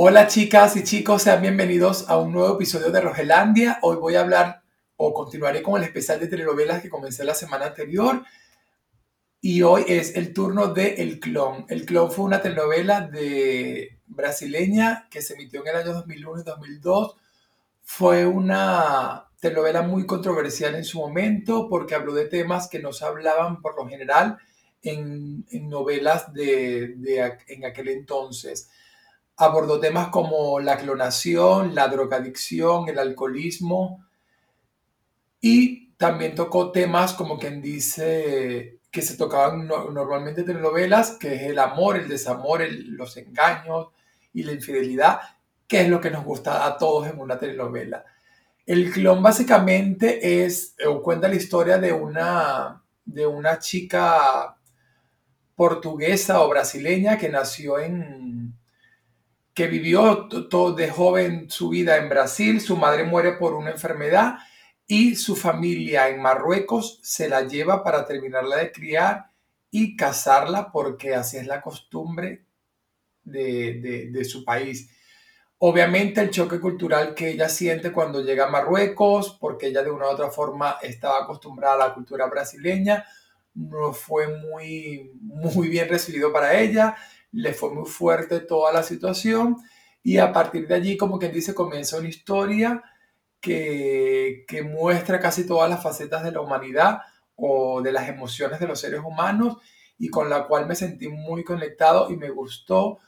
Hola chicas y chicos, sean bienvenidos a un nuevo episodio de Rogelandia. Hoy voy a hablar o continuaré con el especial de telenovelas que comencé la semana anterior. Y hoy es el turno de El Clon. El Clon fue una telenovela de brasileña que se emitió en el año 2001 y 2002. Fue una telenovela muy controversial en su momento porque habló de temas que no se hablaban por lo general en, novelas de, en aquel entonces. Abordó temas como la clonación, la drogadicción, el alcoholismo y también tocó temas como quien dice que se tocaban normalmente en telenovelas, que es el amor, el desamor, los engaños y la infidelidad, que es lo que nos gusta a todos en una telenovela. El clon básicamente es, cuenta la historia de una, de una chica portuguesa o brasileña que nació en, que vivió todo de joven su vida en Brasil, su madre muere por una enfermedad y su familia en Marruecos se la lleva para terminarla de criar y casarla porque así es la costumbre de, de su país. Obviamente el choque cultural que ella siente cuando llega a Marruecos, porque ella de una u otra forma estaba acostumbrada a la cultura brasileña, no fue muy, muy bien recibido para ella, le fue muy fuerte toda la situación y a partir de allí, como quien dice, comienza una historia que, que muestra casi todas las facetas de la humanidad o de las emociones de los seres humanos y con la cual me sentí muy conectado y me gustó.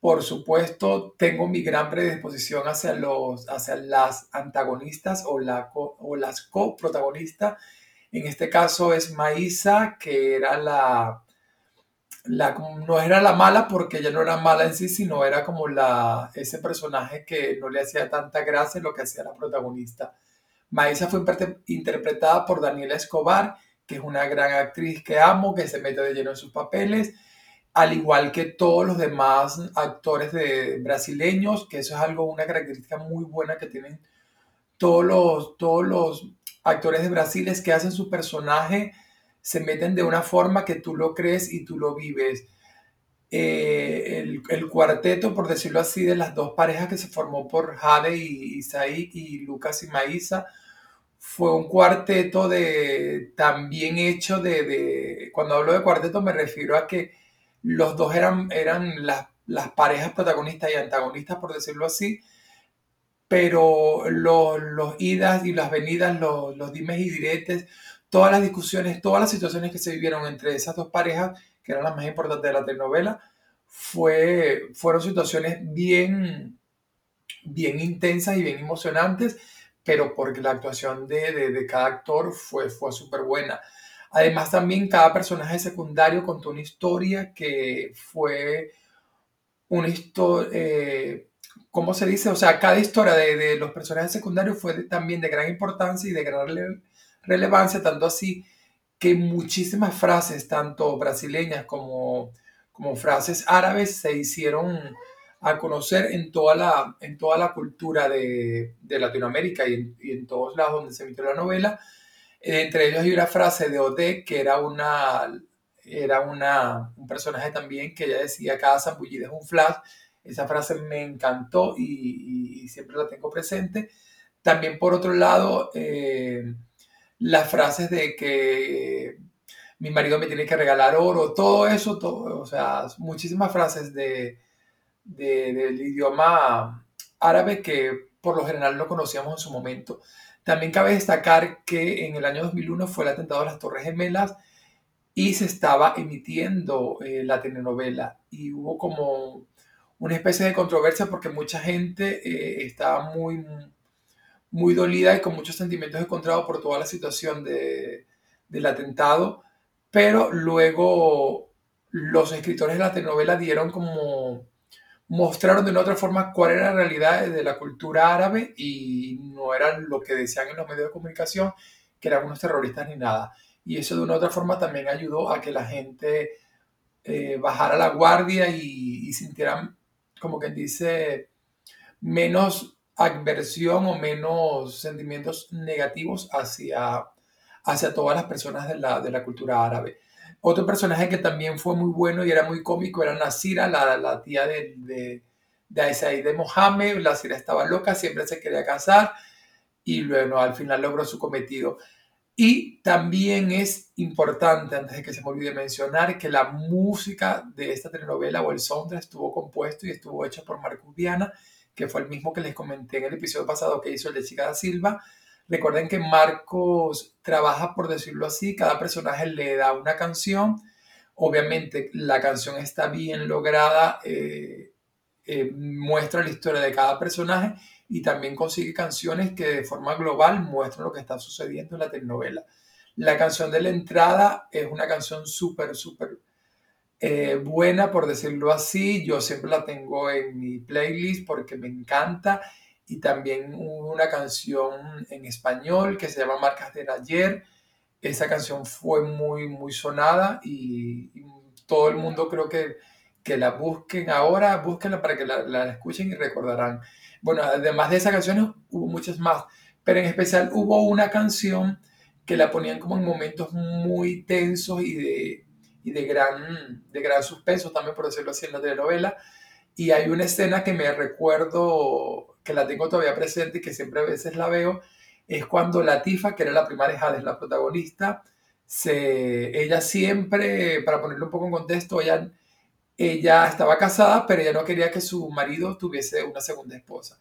Por supuesto, tengo mi gran predisposición hacia, los, hacia las antagonistas o, la, o las coprotagonistas en este caso es Maísa, que era la, la, no era la mala porque ella no era mala en sí, sino era como la, ese personaje que no le hacía tanta gracia lo que hacía la protagonista. Maísa fue interpretada por Daniela Escobar, que es una gran actriz que amo, que se mete de lleno en sus papeles, al igual que todos los demás actores de brasileños, que eso es algo, una característica muy buena que tienen todos los, todos los actores de Brasil es que hacen su personaje, se meten de una forma que tú lo crees y tú lo vives. Eh, el, cuarteto, por decirlo así, de las dos parejas que se formó por Jade y Isaí y Lucas y Maísa, fue un cuarteto de, también hecho de, cuando hablo de cuarteto me refiero a que los dos eran, eran las, las parejas protagonistas y antagonistas, por decirlo así, pero los, los idas y las venidas, los, los, dimes y diretes, todas las discusiones, todas las situaciones que se vivieron entre esas dos parejas, que eran las más importantes de la telenovela, fue, fueron situaciones bien, bien intensas y bien emocionantes, pero porque la actuación de, de, de cada actor fue, fue súper buena. Además, también cada personaje secundario contó una historia que fue una historia... Eh, ¿cómo se dice? O sea, cada historia de, los personajes secundarios fue también de gran importancia y de gran relevancia, tanto así que muchísimas frases, tanto brasileñas como, como frases árabes, se hicieron a conocer en toda la, en toda la cultura de, Latinoamérica y en, todos lados donde se emitió la novela. Entre ellos hay una frase de Ode, que era una era una, un personaje también que ella decía, cada zambullida es un flash, esa frase me encantó y, siempre la tengo presente. También por otro lado, eh, las frases de que mi marido me tiene que regalar oro, todo eso, todo, o sea, muchísimas frases de, del idioma árabe que por lo general no conocíamos en su momento. También cabe destacar que en el año 2001 fue el atentado a las Torres Gemelas y se estaba emitiendo eh, la telenovela y hubo como una especie de controversia porque mucha gente eh, estaba muy, muy dolida y con muchos sentimientos encontrados por toda la situación de, del atentado, pero luego los escritores de la telenovela dieron como mostraron de una otra forma cuál era la realidad de la cultura árabe y no eran lo que decían en los medios de comunicación, que eran unos terroristas ni nada. Y eso de una otra forma también ayudó a que la gente eh, bajara la guardia y, y sintiera como quien dice, menos adversión o menos sentimientos negativos hacia, hacia todas las personas de la, de la cultura árabe. Otro personaje que también fue muy bueno y era muy cómico era Nasira, la, la tía de, de de Mohamed, la sira estaba loca, siempre se quería casar y luego al final logró su cometido. Y también es importante, antes de que se me olvide mencionar, que la música de esta telenovela o el soundtrack estuvo compuesto y estuvo hecho por Marcus Viana, que fue el mismo que les comenté en el episodio pasado que hizo el de Chica da Silva. Recuerden que Marcos trabaja, por decirlo así, cada personaje le da una canción. Obviamente la canción está bien lograda, eh, eh, muestra la historia de cada personaje y también consigue canciones que de forma global muestran lo que está sucediendo en la telenovela. La canción de la entrada es una canción súper, súper eh, buena, por decirlo así. Yo siempre la tengo en mi playlist porque me encanta. Y también una canción en español que se llama Marcas del Ayer. Esa canción fue muy, muy sonada y, todo el mundo creo que, que la busquen ahora, búsquenla para que la, la escuchen y recordarán. Bueno, además de esa canción hubo muchas más, pero en especial hubo una canción que la ponían como en momentos muy tensos y de, de, gran, de gran suspenso también, por decirlo así, en la telenovela. Y hay una escena que me recuerdo, que la tengo todavía presente y que siempre a veces la veo, es cuando Latifa, que era la prima de Jades, la protagonista, se, ella siempre, para ponerlo un poco en contexto, ella ella estaba casada, pero ella no quería que su marido tuviese una segunda esposa.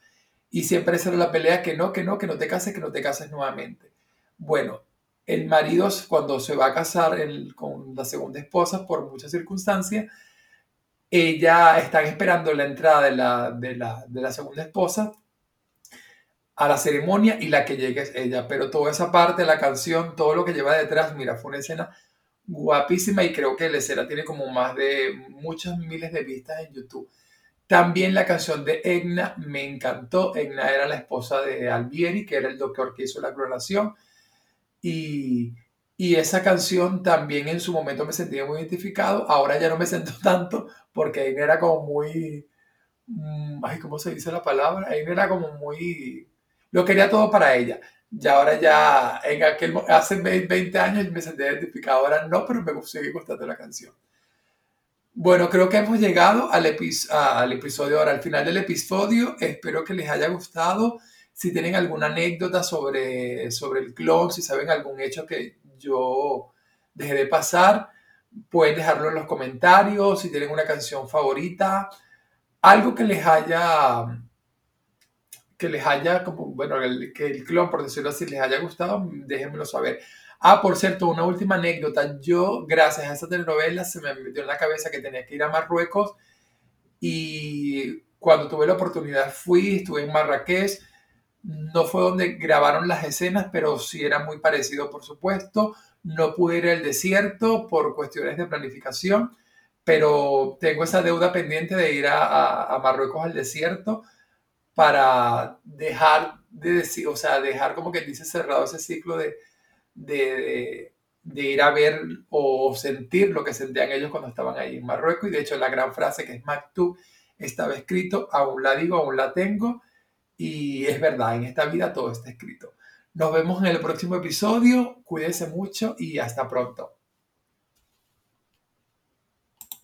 Y siempre esa la pelea, que no, que no, que no te cases, que no te cases nuevamente. Bueno, el marido cuando se va a casar con la segunda esposa, por muchas circunstancias, ella está esperando la entrada de la, de la, de la segunda esposa a la ceremonia y la que llegue es ella. Pero toda esa parte, la canción, todo lo que lleva detrás, mira, fue una escena guapísima y creo que la escena tiene como más de muchas miles de vistas en YouTube. También la canción de Egna me encantó. Egna era la esposa de Albieri, que era el doctor que hizo la clonación. Y, y esa canción también en su momento me sentía muy identificado. Ahora ya no me siento tanto porque Egna era como muy... Mm, ay, ¿cómo se dice la palabra? Egna era como muy... Lo quería todo para ella. Y ahora ya, en aquel, hace 20 años me sentí identificado, ahora no, pero me sigue gustando la canción. Bueno, creo que hemos llegado al, al episodio ahora, al final del episodio. Espero que les haya gustado. Si tienen alguna anécdota sobre, sobre el clon, si saben algún hecho que yo dejé de pasar, pueden dejarlo en los comentarios. Si tienen una canción favorita, algo que les haya que les haya, bueno, que el clon, por decirlo así, les haya gustado, déjenmelo saber. Ah, por cierto, una última anécdota. Yo, gracias a esa telenovela, se me metió en la cabeza que tenía que ir a Marruecos y cuando tuve la oportunidad fui, estuve en Marrakech. No fue donde grabaron las escenas, pero sí era muy parecido, por supuesto. No pude ir al desierto por cuestiones de planificación, pero tengo esa deuda pendiente de ir a, Marruecos al desierto para dejar de decir, o sea, dejar como que dice cerrado ese ciclo de, de, de, ir a ver o sentir lo que sentían ellos cuando estaban ahí en Marruecos. Y de hecho la gran frase que es Maktub estaba escrito, aún la digo, aún la tengo. Y es verdad, en esta vida todo está escrito. Nos vemos en el próximo episodio. Cuídense mucho y hasta pronto.